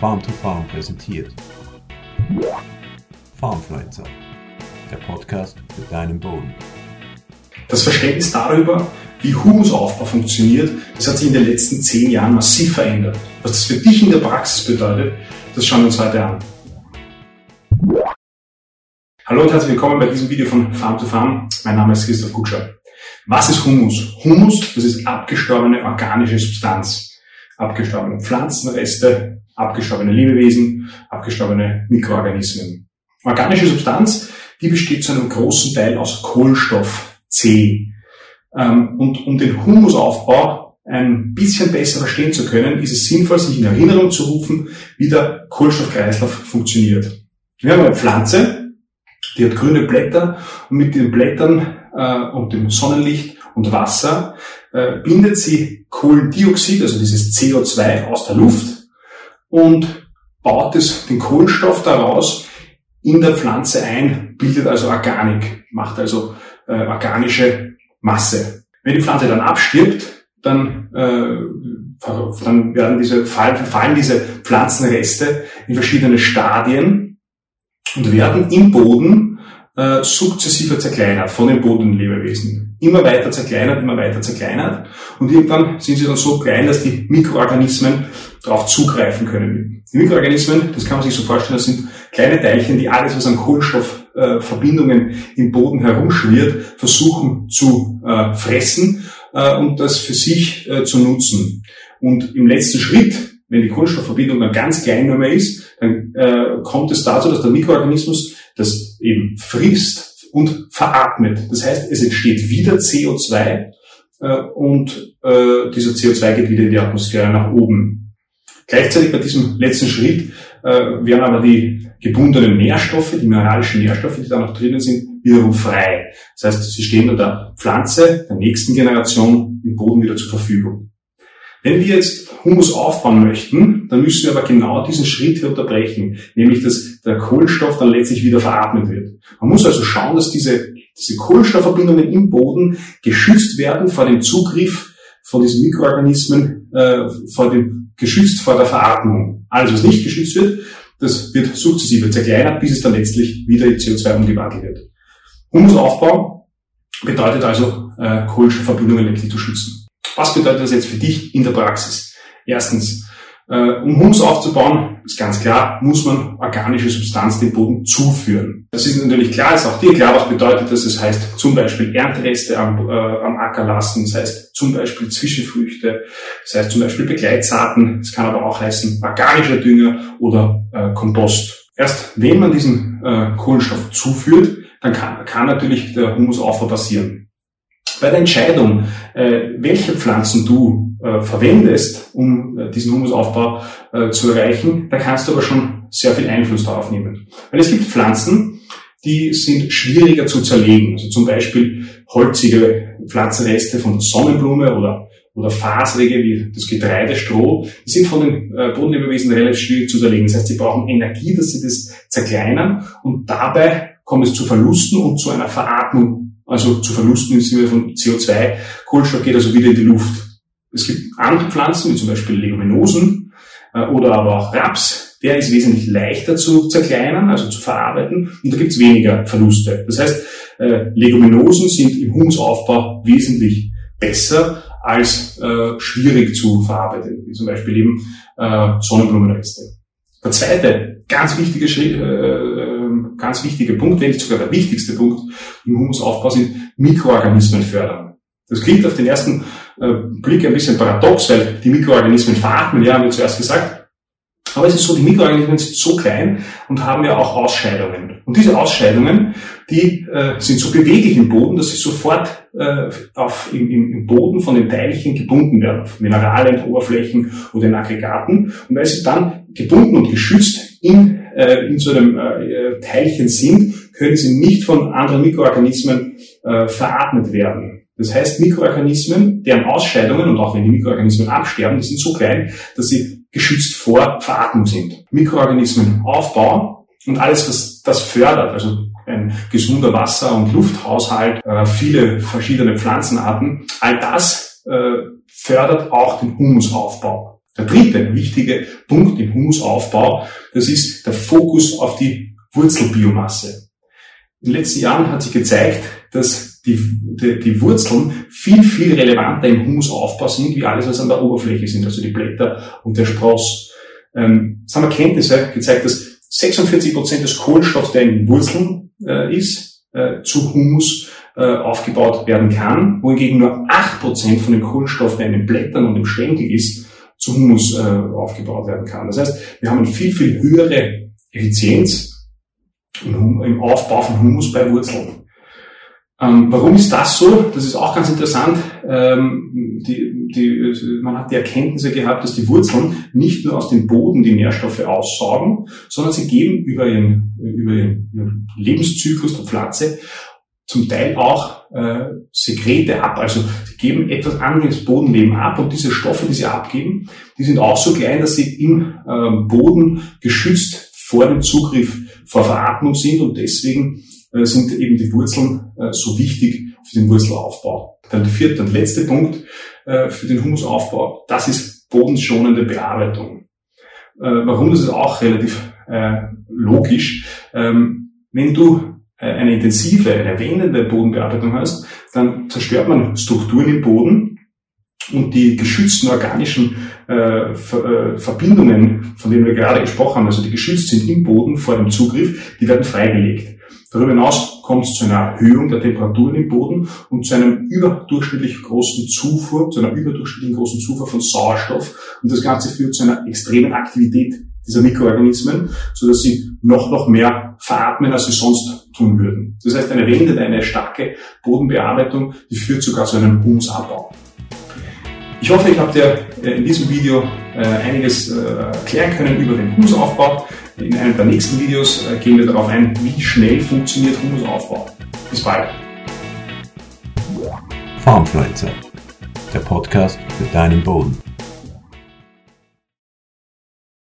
Farm to Farm präsentiert. Farmfluencer, der Podcast für deinen Boden. Das Verständnis darüber, wie Humusaufbau funktioniert, das hat sich in den letzten zehn Jahren massiv verändert. Was das für dich in der Praxis bedeutet, das schauen wir uns heute an. Hallo und herzlich willkommen bei diesem Video von Farm to Farm. Mein Name ist Christoph Kutscher. Was ist Humus? Humus, das ist abgestorbene organische Substanz. Abgestorbene Pflanzenreste, abgestorbene Lebewesen, abgestorbene Mikroorganismen. Organische Substanz, die besteht zu einem großen Teil aus Kohlenstoff C. Ähm, und um den Humusaufbau ein bisschen besser verstehen zu können, ist es sinnvoll, sich in Erinnerung zu rufen, wie der Kohlenstoffkreislauf funktioniert. Wir haben eine Pflanze, die hat grüne Blätter und mit den Blättern äh, und dem Sonnenlicht und Wasser äh, bindet sie Kohlendioxid, also dieses CO2 aus der Luft und baut es, den Kohlenstoff daraus in der Pflanze ein, bildet also Organik, macht also äh, organische Masse. Wenn die Pflanze dann abstirbt, dann, äh, dann werden diese, fallen, fallen diese Pflanzenreste in verschiedene Stadien und werden im Boden äh, sukzessive zerkleinert von den Bodenlebewesen. Immer weiter zerkleinert, immer weiter zerkleinert. Und irgendwann sind sie dann so klein, dass die Mikroorganismen darauf zugreifen können. Die Mikroorganismen, das kann man sich so vorstellen, das sind kleine Teilchen, die alles, was an Kohlenstoffverbindungen äh, im Boden herumschwirrt, versuchen zu äh, fressen äh, und das für sich äh, zu nutzen. Und im letzten Schritt, wenn die Kohlenstoffverbindung dann ganz klein nur mehr ist, dann äh, kommt es dazu, dass der Mikroorganismus das eben frisst und veratmet. Das heißt, es entsteht wieder CO2 äh, und äh, dieser CO2 geht wieder in die Atmosphäre nach oben. Gleichzeitig bei diesem letzten Schritt äh, werden aber die gebundenen Nährstoffe, die mineralischen Nährstoffe, die da noch drinnen sind, wiederum frei. Das heißt, sie stehen der Pflanze der nächsten Generation im Boden wieder zur Verfügung. Wenn wir jetzt Humus aufbauen möchten, dann müssen wir aber genau diesen Schritt hier unterbrechen, nämlich dass der Kohlenstoff dann letztlich wieder veratmet wird. Man muss also schauen, dass diese, diese Kohlenstoffverbindungen im Boden geschützt werden vor dem Zugriff von diesen Mikroorganismen, äh, vor dem, geschützt vor der Veratmung. Alles, was nicht geschützt wird, das wird sukzessive zerkleinert, bis es dann letztlich wieder in CO2 umgewandelt wird. Humusaufbau bedeutet also, äh, Kohlenstoffverbindungen letztlich zu schützen. Was bedeutet das jetzt für dich in der Praxis? Erstens, äh, um Humus aufzubauen, ist ganz klar, muss man organische Substanz dem Boden zuführen. Das ist natürlich klar, ist auch dir klar, was bedeutet das. Das heißt zum Beispiel Erntereste am, äh, am Acker lassen, das heißt zum Beispiel Zwischenfrüchte, das heißt zum Beispiel Begleitsaaten, das kann aber auch heißen organischer Dünger oder äh, Kompost. Erst wenn man diesen äh, Kohlenstoff zuführt, dann kann, kann natürlich der Humusaufbau passieren. Bei der Entscheidung, äh, welche Pflanzen du äh, verwendest, um äh, diesen Humusaufbau zu erreichen, da kannst du aber schon sehr viel Einfluss darauf nehmen. Weil es gibt Pflanzen, die sind schwieriger zu zerlegen. Also zum Beispiel holzige Pflanzenreste von Sonnenblume oder, oder faserige wie das Getreide, Stroh, die sind von den Bodenlebewesen relativ schwierig zu zerlegen. Das heißt, sie brauchen Energie, dass sie das zerkleinern und dabei kommt es zu Verlusten und zu einer Veratmung also zu Verlusten im Sinne von CO2. Kohlenstoff geht also wieder in die Luft. Es gibt andere Pflanzen, wie zum Beispiel Leguminosen äh, oder aber auch Raps. Der ist wesentlich leichter zu zerkleinern, also zu verarbeiten, und da gibt es weniger Verluste. Das heißt, äh, Leguminosen sind im Humusaufbau wesentlich besser als äh, schwierig zu verarbeiten, wie zum Beispiel eben Sonnenblumenreste. Der zweite ganz wichtige Schritt, äh, ganz wichtiger Punkt, wenn nicht sogar der wichtigste Punkt im Humusaufbau sind Mikroorganismen fördern. Das klingt auf den ersten äh, Blick ein bisschen paradox, weil die Mikroorganismen veratmen, ja, haben wir zuerst gesagt. Aber es ist so, die Mikroorganismen sind so klein und haben ja auch Ausscheidungen. Und diese Ausscheidungen, die äh, sind so beweglich im Boden, dass sie sofort äh, auf, im, im Boden von den Teilchen gebunden werden, auf Mineralien, Oberflächen oder in Aggregaten. Und weil sie dann gebunden und geschützt in, äh, in so einem äh, Teilchen sind, können sie nicht von anderen Mikroorganismen äh, veratmet werden. Das heißt, Mikroorganismen, deren Ausscheidungen, und auch wenn die Mikroorganismen absterben, die sind so klein, dass sie geschützt vor Veratmung sind. Mikroorganismen aufbauen und alles, was das fördert, also ein gesunder Wasser- und Lufthaushalt, äh, viele verschiedene Pflanzenarten, all das äh, fördert auch den Humusaufbau. Der dritte wichtige Punkt im Humusaufbau, das ist der Fokus auf die Wurzelbiomasse. In den letzten Jahren hat sich gezeigt, dass die, die, die Wurzeln viel, viel relevanter im Humusaufbau sind, wie alles, was an der Oberfläche sind, also die Blätter und der Spross. Ähm, es haben Erkenntnisse gezeigt, dass 46 Prozent des Kohlenstoffs, der in Wurzeln äh, ist, äh, zu Humus äh, aufgebaut werden kann, wohingegen nur 8 Prozent von dem Kohlenstoff, der in den Blättern und im Stängel ist, zu Humus äh, aufgebaut werden kann. Das heißt, wir haben eine viel, viel höhere Effizienz im, Aufbau von Humus bei Wurzeln. Ähm, warum ist das so? Das ist auch ganz interessant. Ähm, die, die, man hat die Erkenntnisse gehabt, dass die Wurzeln nicht nur aus dem Boden die Nährstoffe aussaugen, sondern sie geben über ihren, über ihren Lebenszyklus der Pflanze zum Teil auch äh, Sekrete ab. Also sie geben etwas an Bodenleben ab und diese Stoffe, die sie abgeben, die sind auch so klein, dass sie im äh, Boden geschützt vor dem Zugriff vor Veratmung sind und deswegen äh, sind eben die Wurzeln äh, so wichtig für den Wurzelaufbau. Dann der vierte und letzte Punkt äh, für den Humusaufbau, das ist bodenschonende Bearbeitung. Warum? Das ist auch relativ logisch. Ähm, wenn du eine intensive, eine erwähnende Bodenbearbeitung hast, dann zerstört man Strukturen im Boden und die geschützten organischen äh, Verbindungen, von denen wir gerade gesprochen haben, also die geschützt sind im Boden vor dem Zugriff, die werden freigelegt. Darüber hinaus kommt es zu einer Erhöhung der Temperaturen im Boden und zu einem überdurchschnittlich großen Zufuhr, zu einer überdurchschnittlichen großen Zufuhr von Sauerstoff. Und das Ganze führt zu einer extremen Aktivität dieser Mikroorganismen, so dass sie noch, noch mehr veratmen, als sie sonst tun würden. Das heißt, eine Wende, eine starke Bodenbearbeitung, die führt sogar zu einem Humusabbau. Ich hoffe, ich habe dir äh, in diesem Video äh, einiges äh, erklären können über den Humusaufbau. In einem der nächsten Videos gehen wir darauf ein, wie schnell funktioniert Humusaufbau. Bis bald. Farmfluencer, der Podcast für deinen Boden.